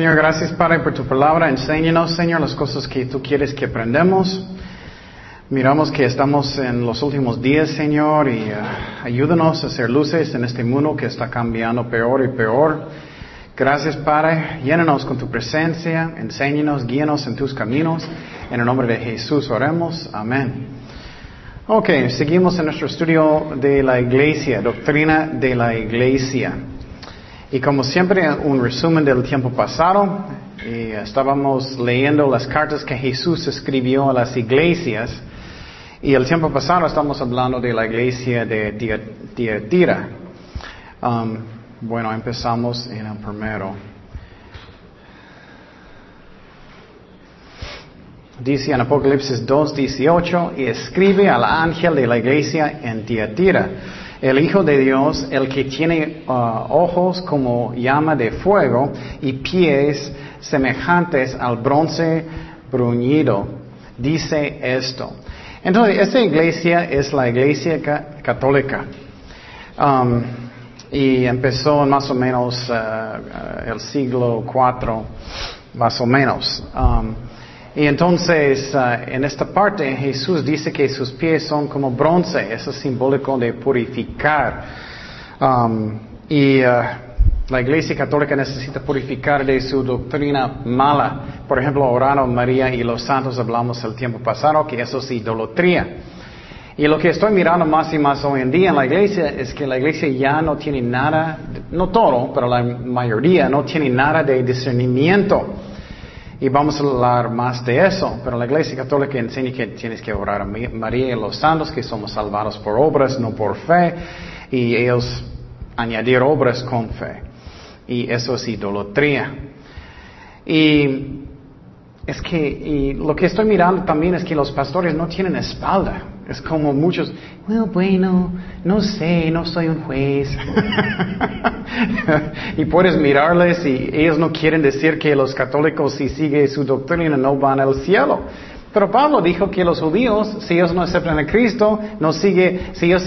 Señor, gracias Padre por tu palabra. Enséñanos, Señor, las cosas que tú quieres que aprendamos. Miramos que estamos en los últimos días, Señor, y uh, ayúdanos a hacer luces en este mundo que está cambiando peor y peor. Gracias, Padre. Llénanos con tu presencia, enséñanos, guíanos en tus caminos. En el nombre de Jesús oremos. Amén. Ok, seguimos en nuestro estudio de la iglesia, doctrina de la iglesia. Y como siempre, un resumen del tiempo pasado. Estábamos leyendo las cartas que Jesús escribió a las iglesias. Y el tiempo pasado estamos hablando de la iglesia de Tiatira. Um, bueno, empezamos en el primero. Dice en Apocalipsis 2.18, y escribe al ángel de la iglesia en Tiatira, el Hijo de Dios, el que tiene uh, ojos como llama de fuego y pies semejantes al bronce bruñido, dice esto. Entonces, esta iglesia es la iglesia católica. Um, y empezó más o menos uh, uh, el siglo IV, más o menos. Um, y entonces, uh, en esta parte, Jesús dice que sus pies son como bronce, eso es simbólico de purificar. Um, y la Iglesia Católica necesita purificar de su doctrina mala. Por ejemplo, orando María y los santos hablamos el tiempo pasado que eso es idolatría. Y lo que estoy mirando más y más hoy en día en la iglesia es que la iglesia ya no tiene nada, no todo, pero la mayoría no tiene nada de discernimiento. Y vamos a hablar más de eso. Pero la iglesia católica enseña que tienes que orar a María y los santos, que somos salvados por obras, no por fe. Y ellos añadir obras con fe y eso es idolatría. Y es que y lo que estoy mirando también es que los pastores no tienen espalda. Es como muchos, bueno, no sé, no soy un juez. y puedes mirarles y ellos no quieren decir que los católicos si siguen su doctrina no van al cielo. Pero Pablo dijo que los judíos, si ellos no aceptan a Cristo, no sigue, si ellos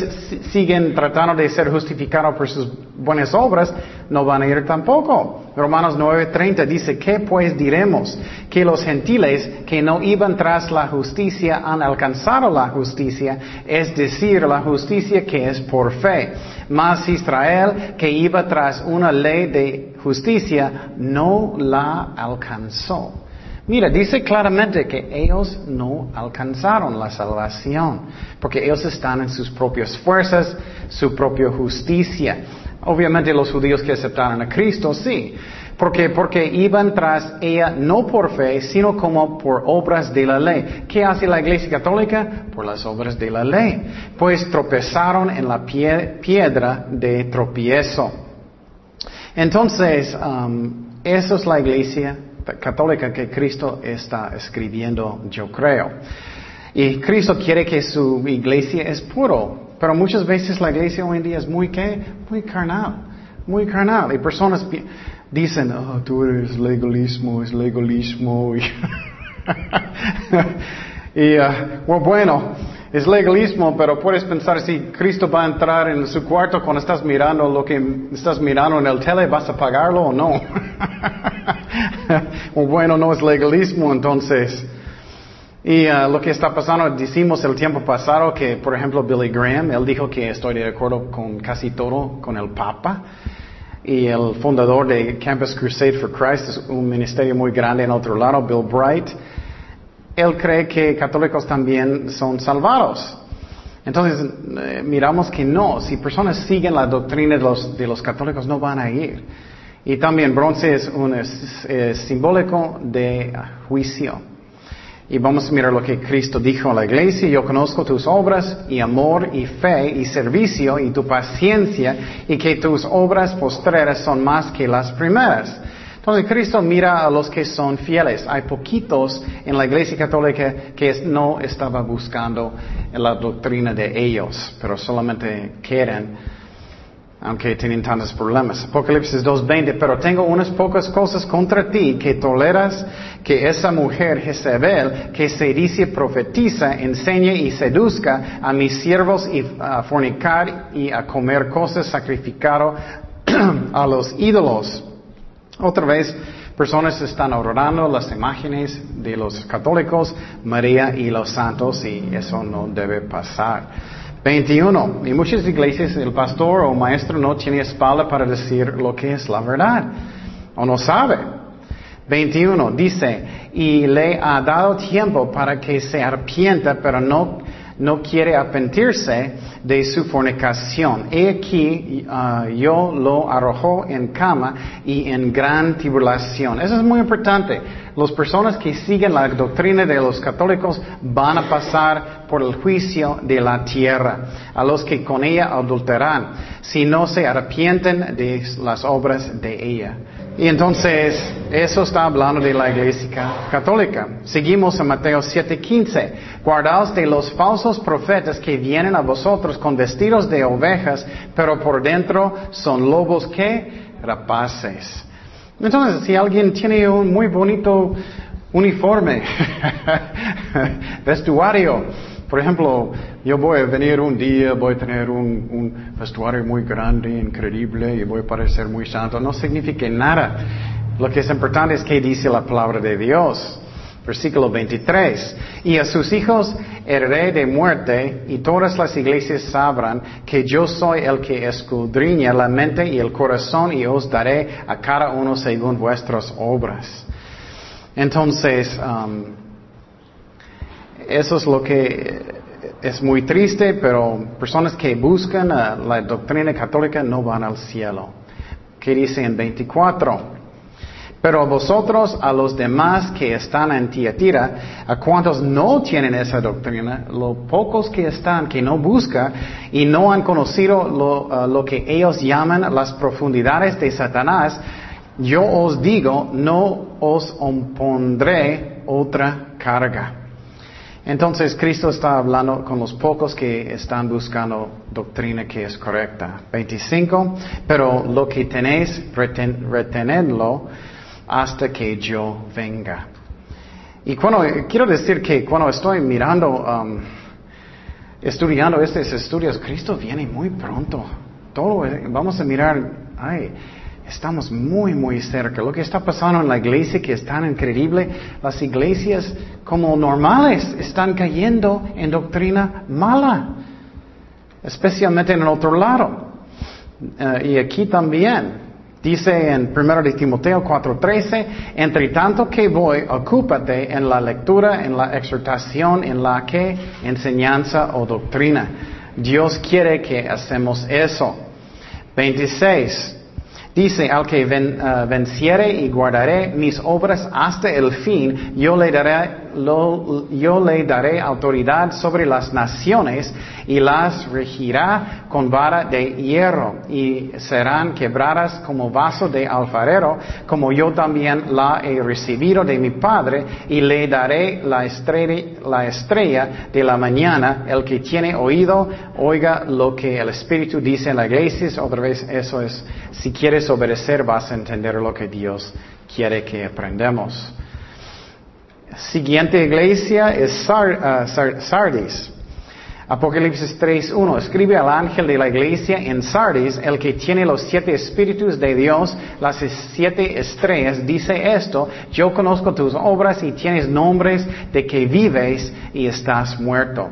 siguen tratando de ser justificados por sus buenas obras, no van a ir tampoco. Romanos 9:30 dice, ¿qué pues diremos? Que los gentiles que no iban tras la justicia han alcanzado la justicia, es decir, la justicia que es por fe. Mas Israel, que iba tras una ley de justicia, no la alcanzó. Mira, dice claramente que ellos no alcanzaron la salvación, porque ellos están en sus propias fuerzas, su propia justicia. Obviamente los judíos que aceptaron a Cristo, sí. Porque, porque iban tras ella no por fe, sino como por obras de la ley. ¿Qué hace la Iglesia Católica? Por las obras de la ley. Pues tropezaron en la piedra de tropiezo. Entonces, um, eso es la Iglesia católica que Cristo está escribiendo, yo creo. Y Cristo quiere que su iglesia es puro, pero muchas veces la iglesia hoy en día es muy ¿qué? muy carnal, muy carnal. Y personas dicen, oh, tú eres legalismo, es legalismo. y, uh, bueno, es legalismo, pero puedes pensar si Cristo va a entrar en su cuarto cuando estás mirando lo que estás mirando en el tele, ¿vas a pagarlo o no? bueno, no es legalismo entonces. Y uh, lo que está pasando, decimos el tiempo pasado que, por ejemplo, Billy Graham, él dijo que estoy de acuerdo con casi todo con el Papa. Y el fundador de Campus Crusade for Christ es un ministerio muy grande en otro lado, Bill Bright él cree que católicos también son salvados. Entonces, eh, miramos que no, si personas siguen la doctrina de los, católicos no van a ir. Y también bronce es un simbólico de juicio. Y vamos a mirar lo que Cristo dijo a la iglesia, yo conozco tus obras y amor y fe y servicio y tu paciencia y que tus obras postreras son más que las primeras. Entonces Cristo mira a los que son fieles. Hay poquitos en la Iglesia Católica que no estaba buscando la doctrina de ellos, pero solamente quieren, aunque tienen tantos problemas. Apocalipsis 2.20, pero tengo unas pocas cosas contra ti, que toleras que esa mujer Jezebel, que se dice profetiza, enseñe y seduzca a mis siervos a fornicar y a comer cosas sacrificadas a los ídolos otra vez, personas están adorando las imágenes de los católicos, María y los santos, y eso no debe pasar. 21. En muchas iglesias el pastor o maestro no tiene espalda para decir lo que es la verdad, o no sabe. 21. Dice, y le ha dado tiempo para que se arrepienta, pero no no quiere arrepentirse de su fornicación. He aquí uh, yo lo arrojó en cama y en gran tribulación. Eso es muy importante. Las personas que siguen la doctrina de los católicos van a pasar por el juicio de la tierra, a los que con ella adulteran, si no se arrepienten de las obras de ella. Y entonces, eso está hablando de la iglesia católica. Seguimos en Mateo 7:15. Guardaos de los falsos profetas que vienen a vosotros con vestidos de ovejas, pero por dentro son lobos que rapaces. Entonces, si alguien tiene un muy bonito uniforme, vestuario, por ejemplo, yo voy a venir un día, voy a tener un, vestuario muy grande, increíble, y voy a parecer muy santo. No significa nada. Lo que es importante es que dice la palabra de Dios. Versículo 23. Y a sus hijos heredé de muerte, y todas las iglesias sabrán que yo soy el que escudriña la mente y el corazón, y os daré a cada uno según vuestras obras. Entonces, um, eso es lo que es muy triste, pero personas que buscan uh, la doctrina católica no van al cielo. ¿Qué dice en 24? Pero vosotros, a los demás que están en Tiatira, a cuantos no tienen esa doctrina, los pocos que están, que no buscan y no han conocido lo, uh, lo que ellos llaman las profundidades de Satanás, yo os digo, no os impondré otra carga. Entonces Cristo está hablando con los pocos que están buscando doctrina que es correcta. 25. Pero lo que tenéis, retenedlo hasta que yo venga. Y cuando, quiero decir que cuando estoy mirando, um, estudiando estos estudios, Cristo viene muy pronto. Todo, vamos a mirar, ay, Estamos muy, muy cerca. Lo que está pasando en la iglesia, que es tan increíble, las iglesias como normales están cayendo en doctrina mala, especialmente en el otro lado. Eh, y aquí también. Dice en 1 de Timoteo 4:13, entre tanto que voy, ocúpate en la lectura, en la exhortación, en la que enseñanza o doctrina. Dios quiere que hacemos eso. 26. Dice, al que eh, venciere y guardaré mis obras hasta el fin, yo le daré yo le daré autoridad sobre las naciones y las regirá con vara de hierro y serán quebradas como vaso de alfarero, como yo también la he recibido de mi Padre y le daré la estrella, la estrella de la mañana. El que tiene oído, oiga lo que el Espíritu dice en la iglesia. Otra vez, eso es, si quieres obedecer, vas a entender lo que Dios quiere que aprendamos. Siguiente iglesia es uh, Sardis. Apocalipsis 3.1. Escribe al ángel de la iglesia en Sardis, el que tiene los siete espíritus de Dios, las siete estrellas, dice esto, yo conozco tus obras y tienes nombres de que vives y estás muerto.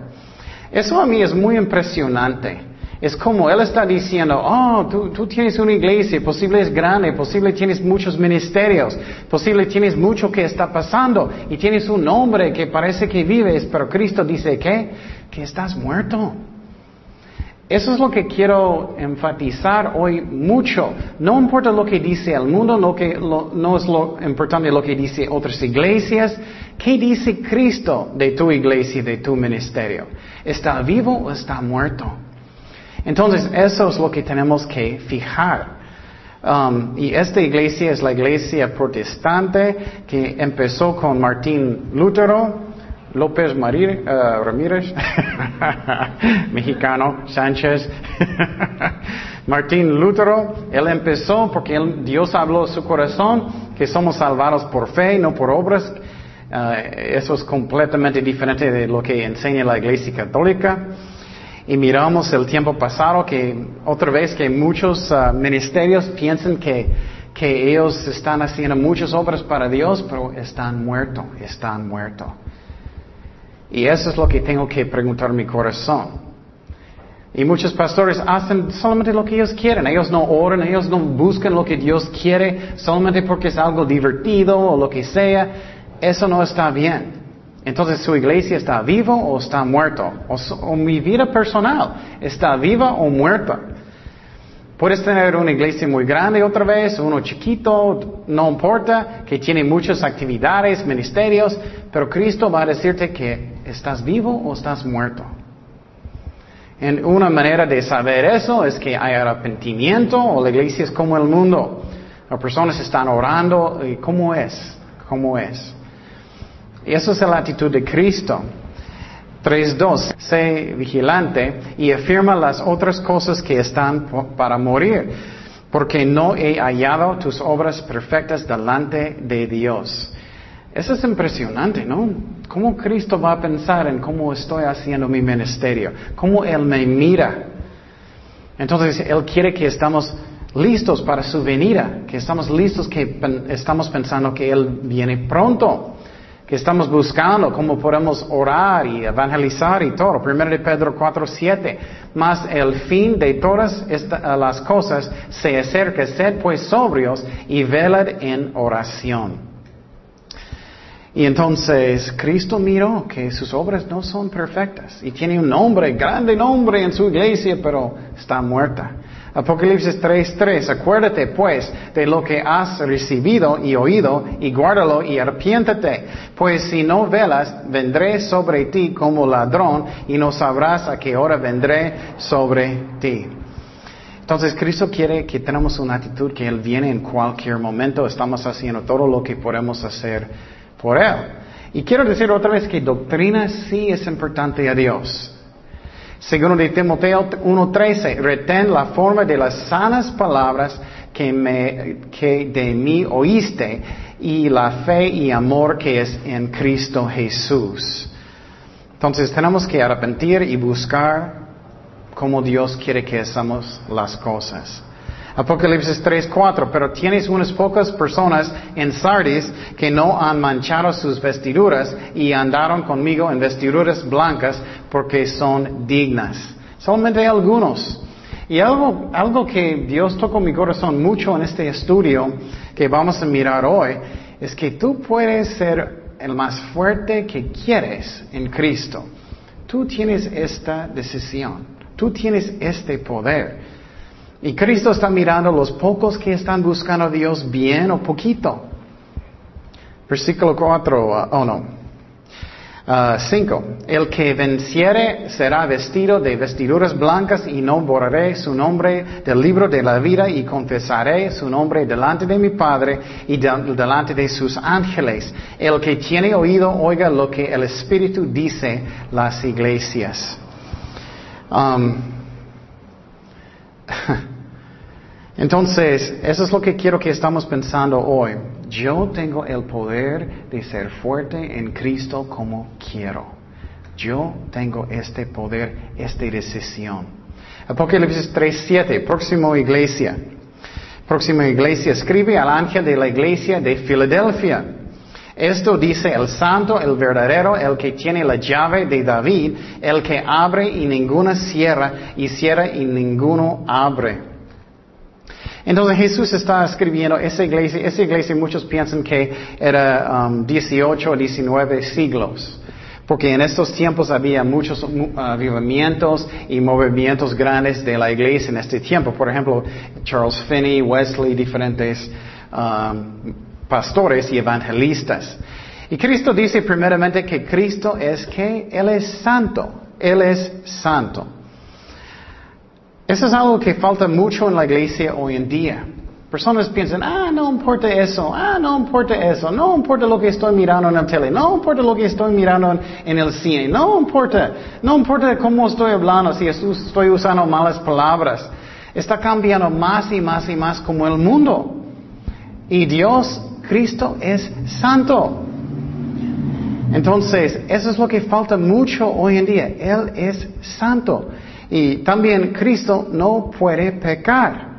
Eso a mí es muy impresionante. Es como Él está diciendo, oh, tú, tienes una iglesia, posible es grande, posible tienes muchos ministerios, posible tienes mucho que está pasando y tienes un nombre que parece que vives, pero Cristo dice que, que estás muerto. Eso es lo que quiero enfatizar hoy mucho. No importa lo que dice el mundo, lo que, no es lo importante lo que dice otras iglesias. ¿Qué dice Cristo de tu iglesia, de tu ministerio? ¿Está vivo o está muerto? Entonces, eso es lo que tenemos que fijar. Um, y esta iglesia es la iglesia protestante que empezó con Martín Lutero, López Marí, uh, Ramírez, mexicano, Sánchez, Martín Lutero, él empezó porque Dios habló en su corazón que somos salvados por fe, no por obras. Uh, eso es completamente diferente de lo que enseña la iglesia católica y miramos el tiempo pasado que otra vez que muchos ah, ministerios piensan que, que ellos están haciendo muchas obras para Dios, pero están muertos, están muertos. Y eso es lo que tengo que preguntar mi corazón. Y muchos pastores hacen solamente lo que ellos quieren. Ellos no oran, ellos no buscan lo que Dios quiere solamente porque es algo divertido o lo que sea. Eso no está bien. Entonces, ¿su iglesia está viva o está muerto? O, mi vida personal está viva o muerta. Puedes tener una iglesia muy grande otra vez, uno chiquito, no importa, que tiene muchas actividades, ministerios, pero Cristo va a decirte que estás vivo o estás muerto. En una manera de saber eso es que hay arrepentimiento o la iglesia es como el mundo. Las personas están orando, ¿cómo es? ¿Cómo es? Y eso es la actitud de Cristo. 3.2. Sé vigilante y afirma las otras cosas que están para morir, porque no he hallado tus obras perfectas delante de Dios. Eso es impresionante, ¿no? ¿Cómo Cristo va a pensar en cómo estoy haciendo mi ministerio? ¿Cómo Él me mira? Entonces, Él quiere que estamos listos para su venida, que estamos listos, que estamos pensando que Él viene pronto, estamos buscando cómo podemos orar y evangelizar y todo. Primero de Pedro 4, 7. Más el fin de todas las cosas se acerca, sed pues sobrios y velad en oración. Y entonces Cristo miró que sus obras no son perfectas y tiene un nombre, grande nombre en su iglesia, pero está muerta. Apocalipsis 3:3, acuérdate pues de lo que has recibido y oído y guárdalo y arrepiéntate, pues si no velas, vendré sobre ti como ladrón y no sabrás a qué hora vendré sobre ti. Entonces Cristo quiere que tenemos una actitud que Él viene en cualquier momento, estamos haciendo todo lo que podemos hacer por Él. Y quiero decir otra vez que doctrina sí es importante a Dios. Segundo de Timoteo 1.13, retén la forma de las sanas palabras que, me, que de mí oíste y la fe y amor que es en Cristo Jesús. Entonces tenemos que arrepentir y buscar cómo Dios quiere que hagamos las cosas. Apocalipsis 3:4, pero tienes unas pocas personas en Sardis que no han manchado sus vestiduras y andaron conmigo en vestiduras blancas porque son dignas. Solamente algunos. Y algo, algo que Dios tocó mi corazón mucho en este estudio que vamos a mirar hoy es que tú puedes ser el más fuerte que quieres en Cristo. Tú tienes esta decisión. Tú tienes este poder. Y Cristo está mirando los pocos que están buscando a Dios bien o poquito. Versículo 4, uh, oh no. 5. Uh, el que venciere será vestido de vestiduras blancas y no borraré su nombre del libro de la vida y confesaré su nombre delante de mi Padre y delante de sus ángeles. El que tiene oído oiga lo que el Espíritu dice las iglesias. Um, Entonces, eso es lo que quiero que estamos pensando hoy. Yo tengo el poder de ser fuerte en Cristo como quiero. Yo tengo este poder, esta decisión. Apocalipsis 3.7, próximo iglesia. Próxima iglesia, escribe al ángel de la iglesia de Filadelfia. Esto dice el santo, el verdadero, el que tiene la llave de David, el que abre y ninguno cierra, y cierra y ninguno abre. Entonces Jesús está escribiendo esa iglesia, esa iglesia muchos piensan que era 18 um, o 19 siglos. Porque en estos tiempos había muchos uh, avivamientos y movimientos grandes de la iglesia en este tiempo. Por ejemplo, Charles Finney, Wesley, diferentes um, pastores y evangelistas. Y Cristo dice primeramente que Cristo es que Él es santo. Él es santo. Eso es algo que falta mucho en la iglesia hoy en día. Personas piensan, ah, no importa eso, ah, no importa eso, no importa lo que estoy mirando en la tele, no importa lo que estoy mirando en, el cine, no importa, no importa cómo estoy hablando, si estoy usando malas palabras. Está cambiando más y más y más como el mundo. Y Dios, Cristo, es santo. Entonces, eso es lo que falta mucho hoy en día. Él es santo. Y también Cristo no puede pecar.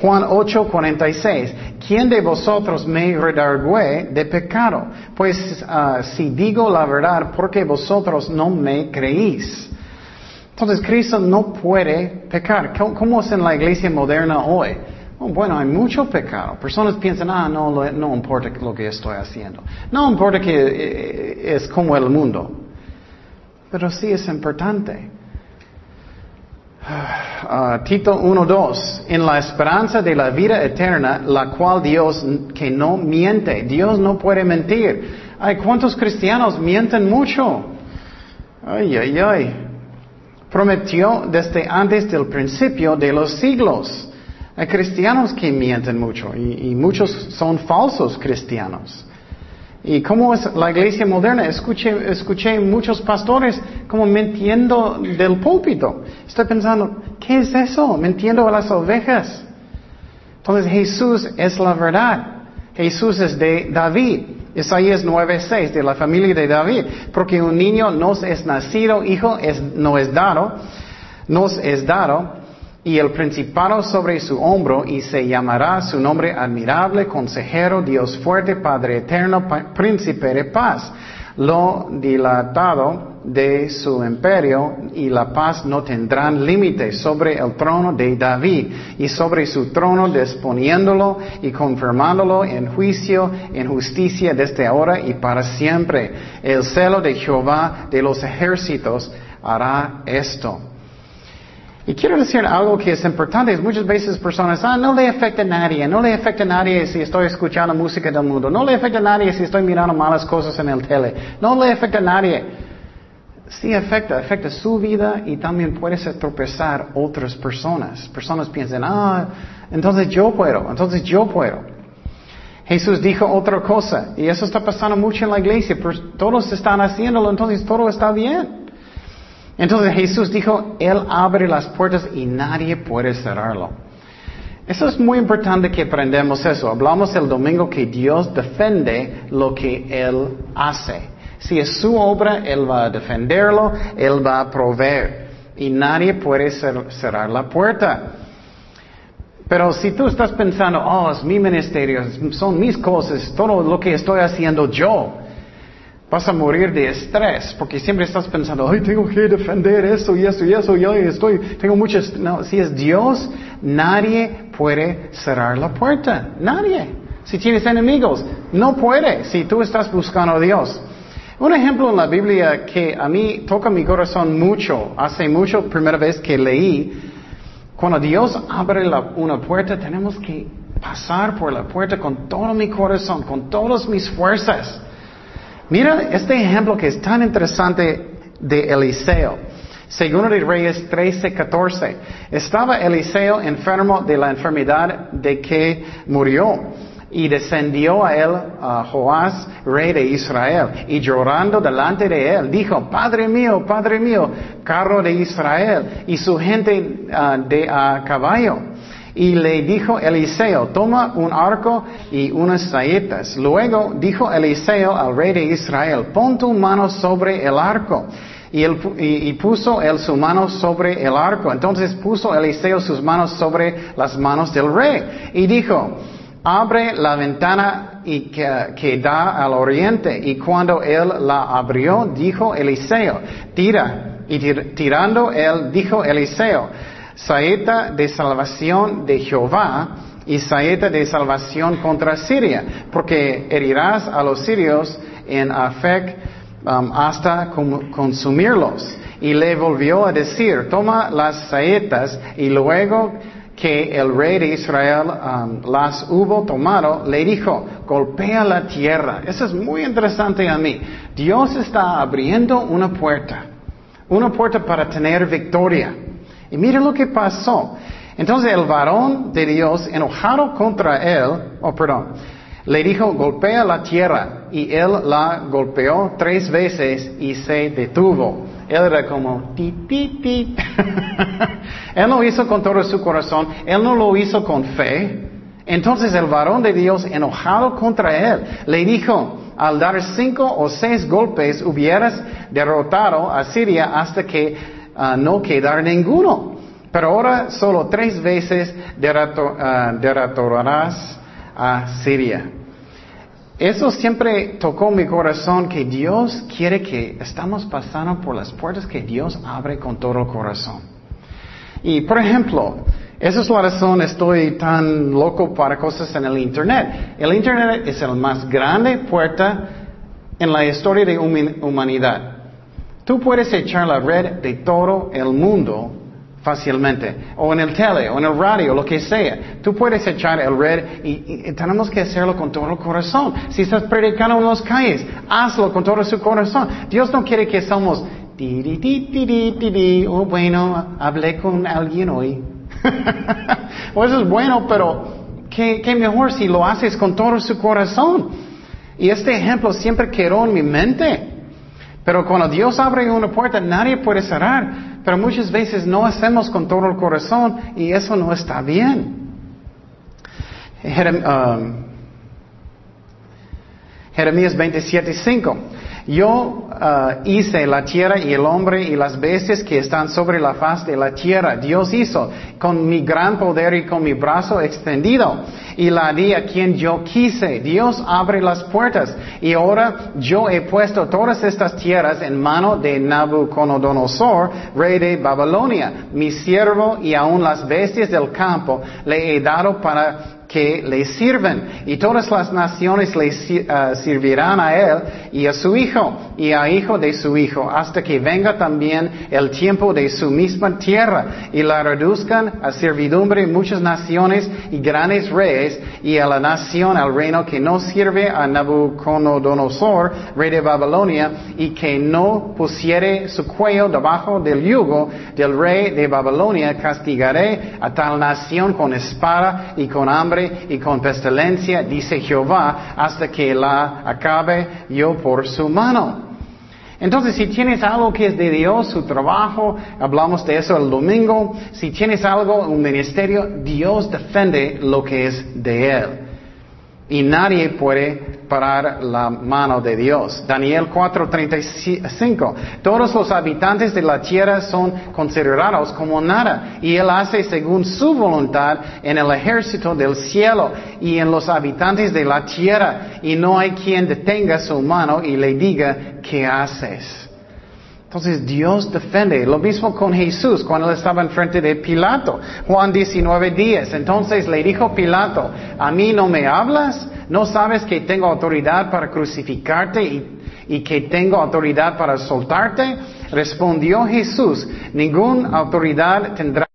Juan 8:46, ¿quién de vosotros me redargüe de pecado? Pues ah, si digo la verdad, porque vosotros no me creéis. Entonces Cristo no puede pecar. ¿Cómo es en la iglesia moderna hoy? Oh, bueno, hay mucho pecado. Personas piensan, ah, no, no importa lo que estoy haciendo. No importa que eh, es como el mundo. Pero sí es importante. Uh, Tito 1.2, en la esperanza de la vida eterna, la cual Dios que no miente, Dios no puede mentir. Ay, ¿cuántos cristianos mienten mucho? Ay, ay, ay. Prometió desde antes del principio de los siglos. Hay cristianos que mienten mucho y muchos son falsos cristianos. ¿Y cómo es la iglesia moderna? Escuché, escuché muchos pastores como mintiendo del púlpito. Estoy pensando, ¿qué es eso? Mintiendo a las ovejas. Entonces Jesús es la verdad. Jesús es de David. Isaías 9:6, de la familia de David. Porque un niño nos es nacido, hijo es, no es dado, nos es dado y el principado sobre su hombro, y se llamará su nombre admirable, consejero, Dios fuerte, Padre eterno, príncipe de paz. Lo dilatado de su imperio y la paz no tendrán límite sobre el trono de David y sobre su trono disponiéndolo y confirmándolo en juicio, en justicia desde ahora y para siempre. El celo de Jehová de los ejércitos hará esto. Y quiero decir algo que es importante. Muchas veces personas, ah, no le afecta a nadie, no le afecta a nadie si estoy escuchando música del mundo, no le afecta a nadie si estoy mirando malas cosas en el tele, no le afecta a nadie. Sí afecta, afecta su vida y también puede tropezar otras personas. Personas piensan, ah, entonces yo puedo, entonces yo puedo. Jesús dijo otra cosa y eso está pasando mucho en la iglesia, todos están haciéndolo, entonces todo está bien. Entonces Jesús dijo, Él abre las puertas y nadie puede cerrarlo. Eso es muy importante que aprendamos eso. Hablamos el domingo que Dios defiende lo que Él hace. Si es su obra, Él va a defenderlo, Él va a proveer. Y nadie puede cerrar la puerta. Pero si tú estás pensando, oh, es mi ministerio, son mis cosas, todo lo que estoy haciendo yo, Vas a morir de estrés porque siempre estás pensando, ay, tengo que defender eso y eso y eso, y estoy, tengo muchas... No, si es Dios, nadie puede cerrar la puerta. Nadie. Si tienes enemigos, no puede si tú estás buscando a Dios. Un ejemplo en la Biblia que a mí toca mi corazón mucho, hace mucho, primera vez que leí, cuando Dios abre una puerta, tenemos que pasar por la puerta con todo mi corazón, con todas mis fuerzas. Mira este ejemplo que es tan interesante de Eliseo. Segundo de Reyes 13, 14. Estaba Eliseo enfermo de la enfermedad de que murió. Y descendió a él a Joás, rey de Israel, y llorando delante de él, dijo, Padre mío, Padre mío, carro de Israel, y su gente ah, de a caballo. Y le dijo Eliseo, toma un arco y unas saetas. Luego dijo Eliseo al rey de Israel, pon tu mano sobre el arco. Y, y, puso él su mano sobre el arco. Entonces puso Eliseo sus manos sobre las manos del rey. Y dijo, abre la ventana y que, da al oriente. Y cuando él la abrió, dijo Eliseo, tira. Y tirando él, dijo Eliseo, saeta de salvación de Jehová y saeta de salvación contra Siria, porque herirás a los sirios en Afec um, hasta consumirlos. Y le volvió a decir, toma las saetas y luego que el rey de Israel um, las hubo tomado, le dijo, golpea la tierra. Eso es muy interesante a mí. Dios está abriendo una puerta, una puerta para tener victoria. Y miren lo que pasó. Entonces el varón de Dios, enojado contra él, oh perdón, le dijo, golpea la tierra. Y él la golpeó tres veces y se detuvo. Él era como, ti, ti, ti. él lo hizo con todo su corazón, él no lo hizo con fe. Entonces el varón de Dios, enojado contra él, le dijo, al dar cinco o seis golpes hubieras derrotado a Siria hasta que no quedar ninguno. Pero ahora solo tres veces ah, derrotarás a Siria. Eso siempre tocó mi corazón que Dios quiere que estamos pasando por las puertas que Dios abre con todo el corazón. Y por ejemplo, esa es la razón estoy tan loco para cosas en el Internet. El Internet es la más grande puerta en la historia de humanidad. Tú puedes echar la red de todo el mundo fácilmente, o en el tele, o en el radio, lo que sea. Tú puedes echar el red y, tenemos que hacerlo con todo el corazón. Si estás predicando en las calles, hazlo con todo su corazón. Dios no quiere que somos, oh bueno, hablé con alguien hoy. o eso es bueno, pero qué, qué mejor si lo haces con todo su corazón. Y este ejemplo siempre quedó en mi mente. Pero cuando Dios abre una puerta, nadie puede cerrar. Pero muchas veces no hacemos con todo el corazón y eso no está bien. Um, Jeremías 27.5. Yo uh, hice la tierra y el hombre y las bestias que están sobre la faz de la tierra. Dios hizo con mi gran poder y con mi brazo extendido. Y la di a quien yo quise. Dios abre las puertas. Y ahora yo he puesto todas estas tierras en mano de Nabucodonosor, rey de Babilonia. Mi siervo y aún las bestias del campo le he dado para que le sirven. Y todas las naciones le uh, servirán a él y a su hijo y a hijo de su hijo hasta que venga también el tiempo de su misma tierra y la reduzcan a servidumbre muchas naciones y grandes reyes y a la nación al reino que no sirve a Nabucodonosor rey de Babilonia y que no pusiere su cuello debajo del yugo del rey de Babilonia castigaré a tal nación con espada y con hambre y con pestilencia, dice Jehová, hasta que la acabe yo por su mano. Entonces, si tienes algo que es de Dios, su trabajo, hablamos de eso el domingo, si tienes algo, un ministerio, Dios defiende lo que es de Él. Y nadie puede parar la mano de Dios. Daniel 4:35. Todos los habitantes de la tierra son considerados como nada y Él hace según su voluntad en el ejército del cielo y en los habitantes de la tierra y no hay quien detenga su mano y le diga, ¿qué haces? Entonces Dios defiende. Lo mismo con Jesús cuando estaba enfrente de Pilato. Juan 19 días. Entonces le dijo Pilato, ¿a mí no me hablas? ¿No sabes que tengo autoridad para crucificarte y, que tengo autoridad para soltarte? Respondió Jesús, ninguna autoridad tendrá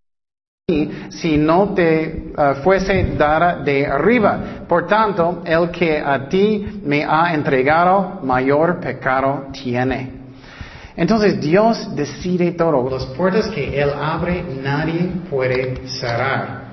si no te uh, fuese dada de arriba. Por tanto, el que a ti me ha entregado, mayor pecado tiene. Entonces Dios decide todo. Las puertas que Él abre, nadie puede cerrar.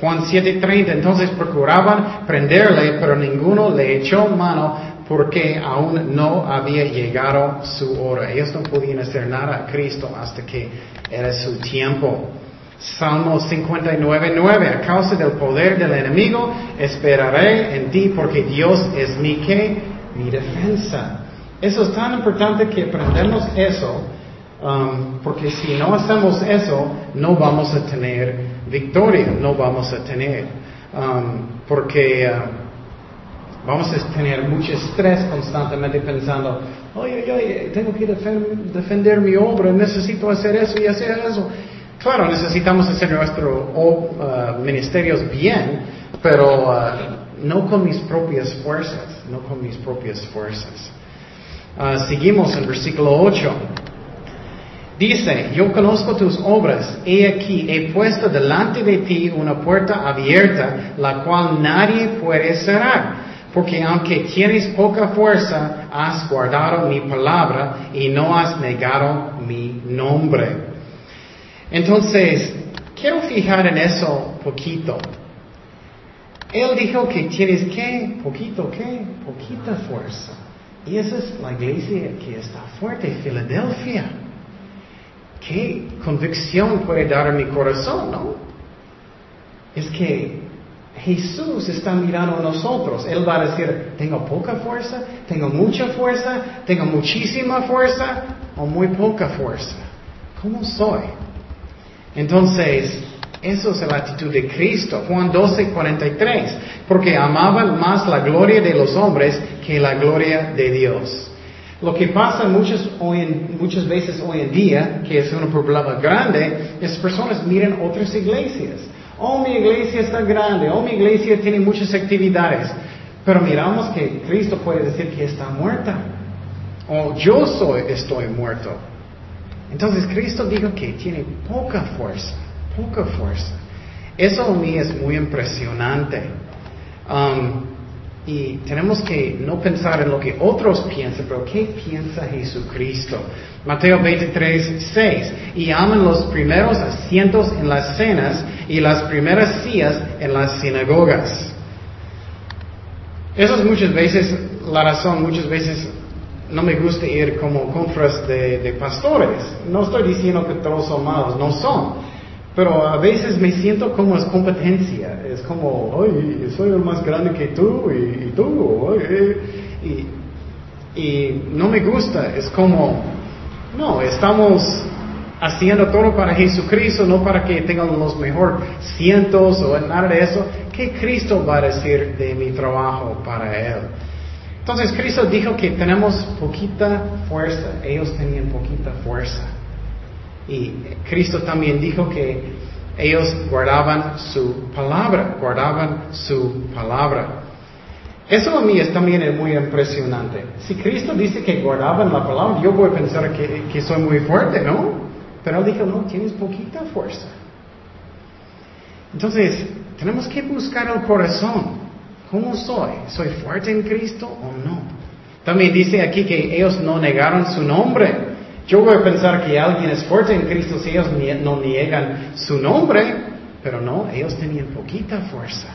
Juan 7:30, entonces procuraban prenderle, pero ninguno le echó mano porque aún no había llegado su hora. Ellos no podían hacer nada a Cristo hasta que era su tiempo. Salmo 59:9, a causa del poder del enemigo, esperaré en ti porque Dios es mi que, mi defensa. Eso es tan importante que aprendamos eso, um, porque si no hacemos eso, no vamos a tener victoria, no vamos a tener, um, porque uh, vamos a tener mucho estrés constantemente pensando, oye, oye, tengo que defender mi obra, necesito hacer eso y hacer eso. Claro, necesitamos hacer nuestros uh, ministerios bien, pero uh, no con mis propias fuerzas, no con mis propias fuerzas. Ah, seguimos en versículo 8. Dice, yo conozco tus obras, he aquí, he puesto delante de ti una puerta abierta, la cual nadie puede cerrar. Porque aunque tienes poca fuerza, has guardado mi palabra y no has negado mi nombre. Entonces, quiero fijar en eso poquito. Él dijo que tienes que, poquito, ¿qué? Poquita fuerza. Y esa es la iglesia que está fuerte, Filadelfia. ¿Qué convicción puede dar a mi corazón, no? Es que Jesús está mirando a nosotros. Él va a decir, tengo poca fuerza, tengo mucha fuerza, tengo muchísima fuerza o muy poca fuerza. ¿Cómo soy? Entonces, eso es la actitud de Cristo. Juan 12, 43. Porque amaban más la gloria de los hombres que la gloria de Dios. Lo que pasa muchas, muchas veces hoy en día, que es un problema grande, es personas miran otras iglesias. Oh, mi iglesia está grande. Oh, mi iglesia tiene muchas actividades. Pero miramos que Cristo puede decir que está muerta. O yo soy, estoy muerto. Entonces Cristo dijo que tiene poca fuerza, poca fuerza. Eso a mí es muy impresionante. Um, y tenemos que no pensar en lo que otros piensan, pero ¿qué piensa Jesucristo? Mateo 23, 6. Y aman los primeros asientos en las cenas y las primeras sillas en las sinagogas. Eso es muchas veces la razón, muchas veces no me gusta ir como contras de, pastores. No estoy diciendo que todos son malos, no son. Pero a veces me siento como es competencia. Es como, soy el más grande que tú y, tú. y, y no me gusta. Es como, no, estamos haciendo todo para Jesucristo, no para que tengan los mejores cientos o nada de eso. ¿Qué Cristo va a decir de mi trabajo para Él? Entonces Cristo dijo que tenemos poquita fuerza, ellos tenían poquita fuerza. Y Cristo también dijo que ellos guardaban su palabra, guardaban su palabra. Eso a mí es también muy impresionante. Si Cristo dice que guardaban la palabra, yo voy a pensar que, soy muy fuerte, ¿no? Pero él dijo, no, tienes poquita fuerza. Entonces, tenemos que buscar el corazón. ¿Cómo soy? ¿Soy fuerte en Cristo o no? También dice aquí que ellos no negaron su nombre. Yo voy a pensar que alguien es fuerte en Cristo si ellos no niegan su nombre, pero no, ellos tenían poquita fuerza.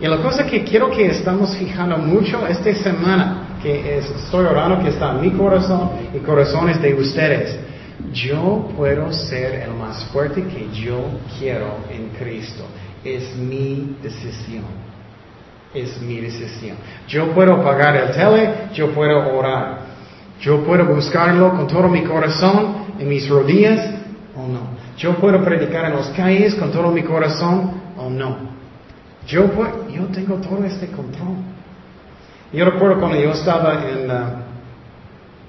Y la cosa que quiero que estamos fijando mucho esta semana, que estoy orando que está en mi corazón y corazones de ustedes, yo puedo ser el más fuerte que yo quiero en Cristo. Es mi decisión es mi decisión. Yo puedo pagar el tele, yo puedo orar. Yo puedo buscarlo con todo mi corazón, en mis rodillas, o no. Yo puedo predicar en las calles con todo mi corazón, o no. Yo, yo tengo todo este control. Yo recuerdo cuando yo estaba en,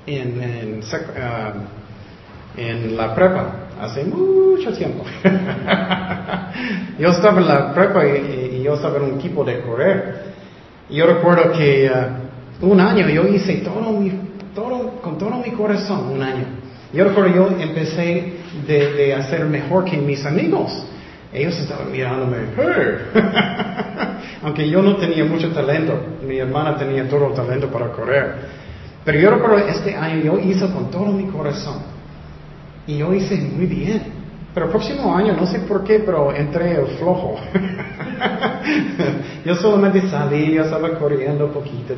en, uh, en la prepa, hace mucho tiempo. yo estaba en la prepa y, yo estaba en un equipo de correr. Yo recuerdo que uh, un año yo hice todo, mi, con todo mi corazón, un año. Yo recuerdo yo empecé de, hacer mejor que mis amigos. Ellos estaban mirándome, aunque yo no tenía mucho talento, mi hermana tenía todo el talento para correr. Pero yo recuerdo este año yo hice con todo mi corazón. Y yo hice muy bien. Pero el próximo año, no sé por qué, pero entré el flojo. yo solamente salí, yo estaba corriendo un poquito.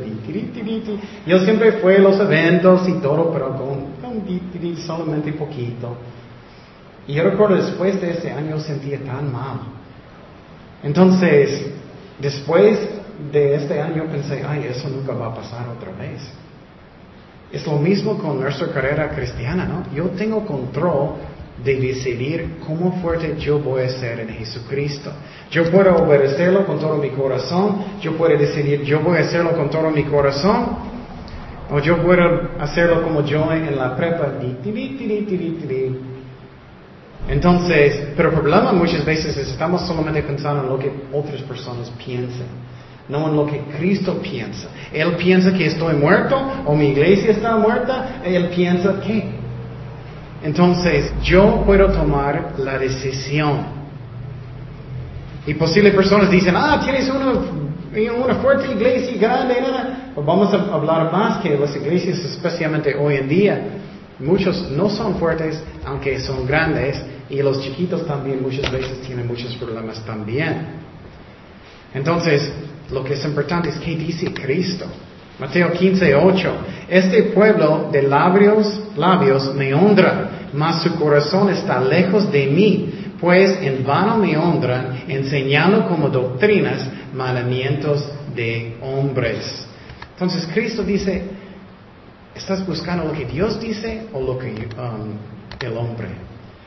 Yo siempre fui a los eventos y todo, pero con, con solamente poquito. Y yo recuerdo después de ese año sentía tan mal. Entonces, después de este año pensé, ay, eso nunca va a pasar otra vez. Es lo mismo con nuestra carrera cristiana, ¿no? Yo tengo control de decidir cómo fuerte yo voy a ser en Jesucristo. Yo puedo obedecerlo con todo mi corazón, yo puedo decidir, yo voy a hacerlo con todo mi corazón, o yo puedo hacerlo como yo en la prepa. Entonces, pero el problema muchas veces es estamos solamente pensando en lo que otras personas piensan no en lo que Cristo piensa. Él piensa que estoy muerto o mi iglesia está muerta, él piensa que. Entonces, yo puedo tomar la decisión. Y posibles personas dicen, ah, tienes una, una fuerte iglesia grande, nada. Pues vamos a hablar más que las iglesias, especialmente hoy en día. Muchos no son fuertes, aunque son grandes, y los chiquitos también muchas veces tienen muchos problemas también. Entonces, lo que es importante es qué dice Cristo. Mateo 15, 8. Este pueblo de labios, labios me honra, mas su corazón está lejos de mí, pues en vano me honran, enseñando como doctrinas mandamientos de hombres. Entonces Cristo dice, ¿estás buscando lo que Dios dice o lo que um, el hombre?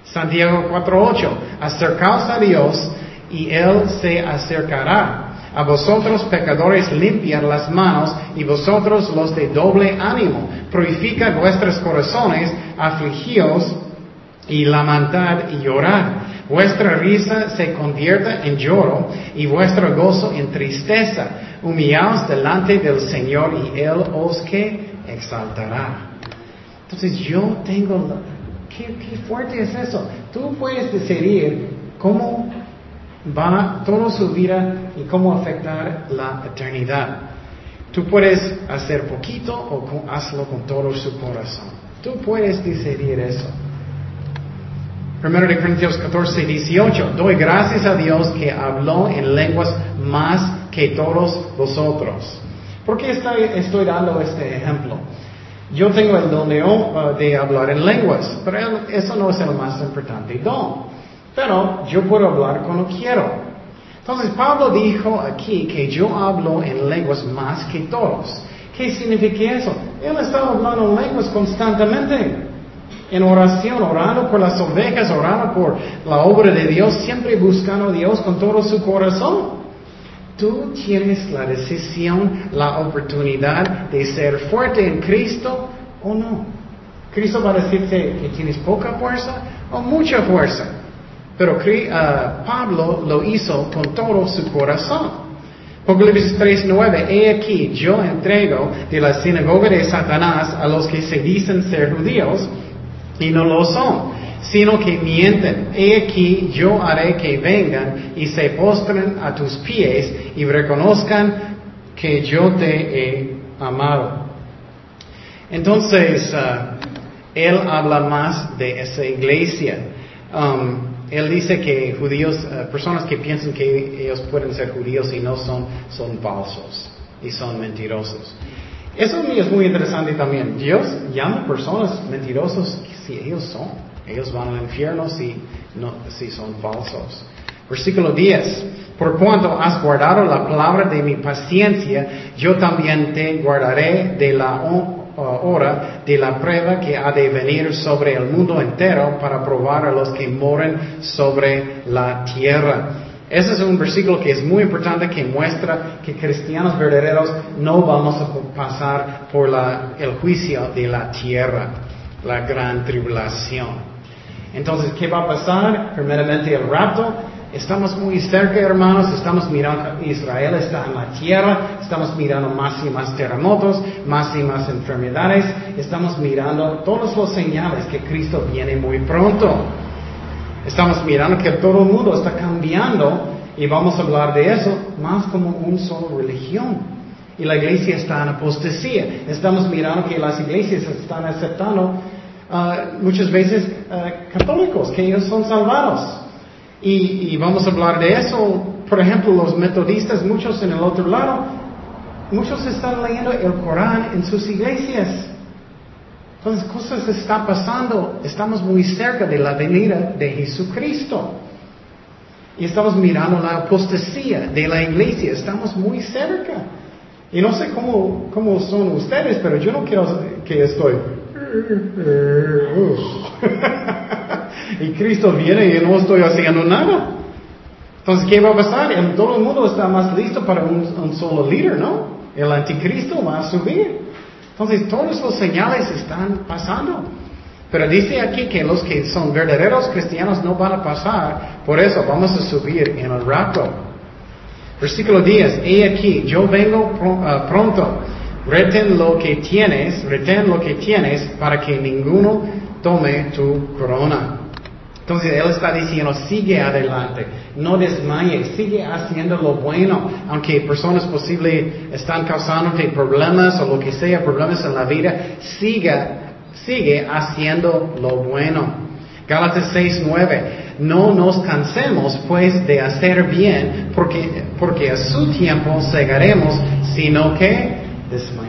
Santiago 4.8, acercaos a Dios y Él se acercará. A vosotros pecadores limpiad las manos y vosotros los de doble ánimo. Purificad vuestros corazones, afligíos y lamentad y llorad. Vuestra risa se convierta en lloro y vuestro gozo en tristeza. Humillaos delante del Señor y Él os que exaltará. Entonces yo tengo... ¿Qué, qué fuerte es eso? Tú puedes decidir cómo va toda su vida y cómo afectar la eternidad. Tú puedes hacer poquito o hazlo con todo su corazón. Tú puedes decidir eso. Primero de Corintios 14, 18. Doy gracias a Dios que habló en lenguas más que todos vosotros. ¿Por qué estoy, estoy dando este ejemplo? Yo tengo el don de, uh, hablar en lenguas, pero eso no es el más importante don. Pero yo puedo hablar cuando quiero. Entonces Pablo dijo aquí que yo hablo en lenguas más que todos. ¿Qué significa eso? Él estaba hablando en lenguas constantemente. En oración, orando por las ovejas, orando por la obra de Dios, siempre buscando a Dios con todo su corazón. Tú tienes la decisión, la oportunidad de ser fuerte en Cristo o no. Cristo va a decirte que tienes poca fuerza o mucha fuerza. Pero uh, Pablo lo hizo con todo su corazón. Apocalipsis 3.9, he aquí, yo entrego de la sinagoga de Satanás a los que se dicen ser judíos y no lo son, sino que mienten. He aquí, yo haré que vengan y se postren a tus pies y reconozcan que yo te he amado. Entonces, uh, él habla más de esa iglesia. Um, él dice que judíos, uh, personas que piensan que ellos pueden ser judíos y no son, son falsos y son mentirosos. Eso es muy interesante también. Dios llama personas mentirosos si ellos son. Ellos van al infierno si, no, si son falsos. Versículo 10. Por cuanto has guardado la palabra de mi paciencia, yo también te guardaré de la hora de la prueba que ha de venir sobre el mundo entero para probar a los que moren sobre la tierra. Ese es un versículo que es muy importante que muestra que cristianos verdaderos no vamos a pasar por el juicio de la tierra, la gran tribulación. Entonces, ¿qué va a pasar? Primeramente el rapto, Estamos muy cerca, hermanos, estamos mirando, Israel está en la tierra, estamos mirando más y más terremotos, más y más enfermedades, estamos mirando todos los señales que Cristo viene muy pronto. Estamos mirando que todo el mundo está cambiando y vamos a hablar de eso más como una sola religión. Y la iglesia está en apostasía. Estamos mirando que las iglesias están aceptando uh, muchas veces uh, católicos, que ellos son salvados. Y, vamos a hablar de eso. Por ejemplo, los metodistas, muchos en el otro lado, muchos están leyendo el Corán en sus iglesias. Entonces, cosas están pasando. Estamos muy cerca de la venida de Jesucristo. Y estamos mirando la apostasía de la iglesia. Estamos muy cerca. Y no sé cómo, cómo son ustedes, pero yo no quiero que estoy. y Cristo viene y no estoy haciendo nada. Entonces, ¿qué va a pasar? todo el mundo está más listo para un, solo líder, ¿no? El anticristo va a subir. Entonces, todos los señales están pasando. Pero dice aquí que los que son verdaderos cristianos no van a pasar, por eso vamos a subir en el rato. Versículo 10, he aquí, yo vengo ah, pronto, retén lo que tienes, retén lo que tienes para que ninguno tome tu corona. Entonces Él está diciendo, sigue adelante, no desmayes, sigue haciendo lo bueno, aunque personas posibles están causándote problemas o lo que sea, problemas en la vida, siga, sigue haciendo lo bueno. Gálatas 6, 9. No nos cansemos pues de hacer bien, porque, porque a su tiempo cegaremos, sino que desmayamos.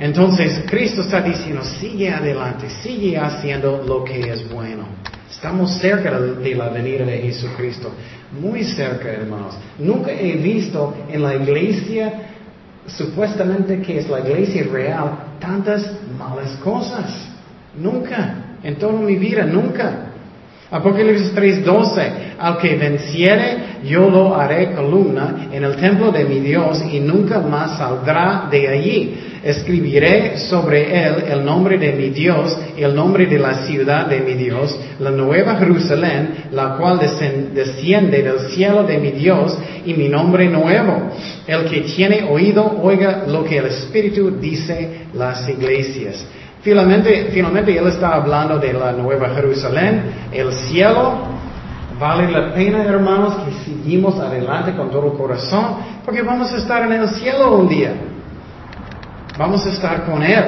Entonces Cristo está diciendo, sigue adelante, sigue haciendo lo que es bueno. Estamos cerca de la venida de Jesucristo, muy cerca, hermanos. Nunca he visto en la iglesia, supuestamente que es la iglesia real, tantas malas cosas. Nunca. en toda mi vida, nunca. Apocalipsis 3:12, al que venciere, yo lo haré columna en el templo de mi Dios y nunca más saldrá de allí. Escribiré sobre él el nombre de mi Dios y el nombre de la ciudad de mi Dios, la nueva Jerusalén, la cual desciende del cielo de mi Dios y mi nombre nuevo. El que tiene oído, oiga lo que el Espíritu dice las iglesias. Finalmente, finalmente Él está hablando de la Nueva Jerusalén, el cielo. Vale la pena, hermanos, que seguimos adelante con todo el corazón, porque vamos a estar en el cielo un día. Vamos a estar con Él.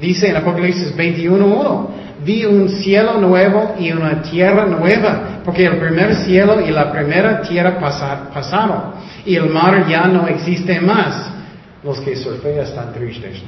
Dice en Apocalipsis 21.1, vi un cielo nuevo y una tierra nueva, porque el primer cielo y la primera tierra pasaron, y el mar ya no existe más. Los que surfean están tristes.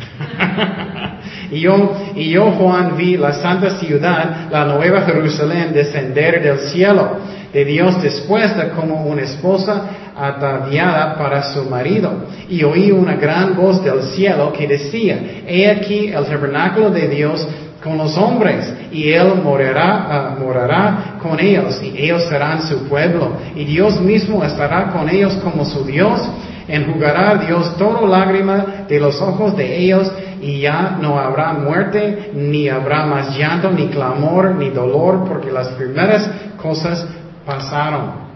y, yo, y yo, Juan, vi la santa ciudad, la nueva Jerusalén, descender del cielo de Dios dispuesta como una esposa ataviada para su marido. Y oí una gran voz del cielo que decía, he aquí el tabernáculo de Dios con los hombres, y Él morará, ah, morará con ellos, y ellos serán su pueblo, y Dios mismo estará con ellos como su Dios, enjugará Dios toda lágrima de los ojos de ellos y ya no habrá muerte, ni habrá más llanto, ni clamor, ni dolor, porque las primeras cosas pasaron.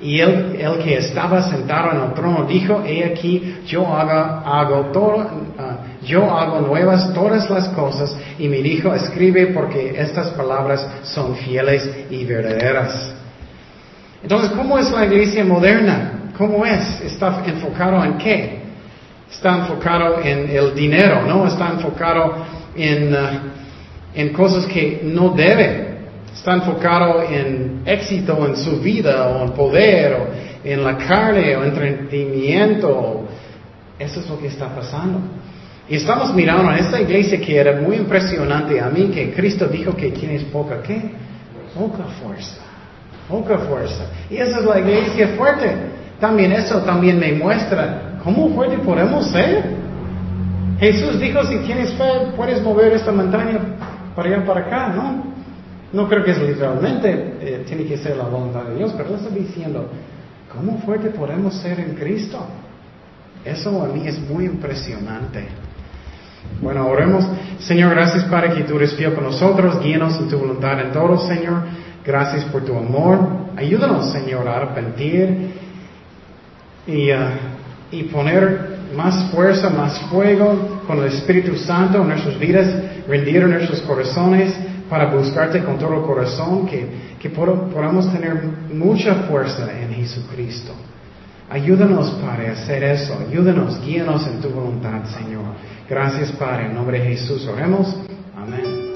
Y él, el que estaba sentado en el trono dijo, he aquí, yo hago, hago todo, ah, yo hago nuevas todas las cosas. Y me dijo, escribe porque estas palabras son fieles y verdaderas. Entonces, ¿cómo es la iglesia moderna? ¿Cómo es? ¿Está enfocado en qué? Está enfocado en el dinero, ¿no? Está enfocado en, uh, en cosas que no debe. Está enfocado en éxito en su vida o en poder o en la carne o entretenimiento. Eso es lo que está pasando. Y estamos mirando a esta iglesia que era muy impresionante a mí, que Cristo dijo que tienes poca, ¿qué? Poca fuerza. Poca fuerza. Y esa es la iglesia fuerte. También eso también me muestra cómo fuerte podemos ser. Jesús dijo, si tienes fe, puedes mover esta montaña para allá para acá, ¿no? No creo que es literalmente, eh, tiene que ser la voluntad de Dios, pero él está diciendo, ¿cómo fuerte podemos ser en Cristo? Eso a mí es muy impresionante. Bueno, oremos. Señor, gracias para que tú eres fiel con nosotros, guíanos en tu voluntad en todo, Señor. Gracias por tu amor. Ayúdanos, Señor, a arrepentir y, uh, y poner más fuerza, más fuego con el Espíritu Santo en nuestras vidas, rendir nuestros corazones para buscarte con todo el corazón, que, que podamos tener mucha fuerza en Jesucristo. Ayúdanos, Padre, a hacer eso. Ayúdanos, guíanos en tu voluntad, Señor. Gracias, Padre. En nombre de Jesús oremos. Amén.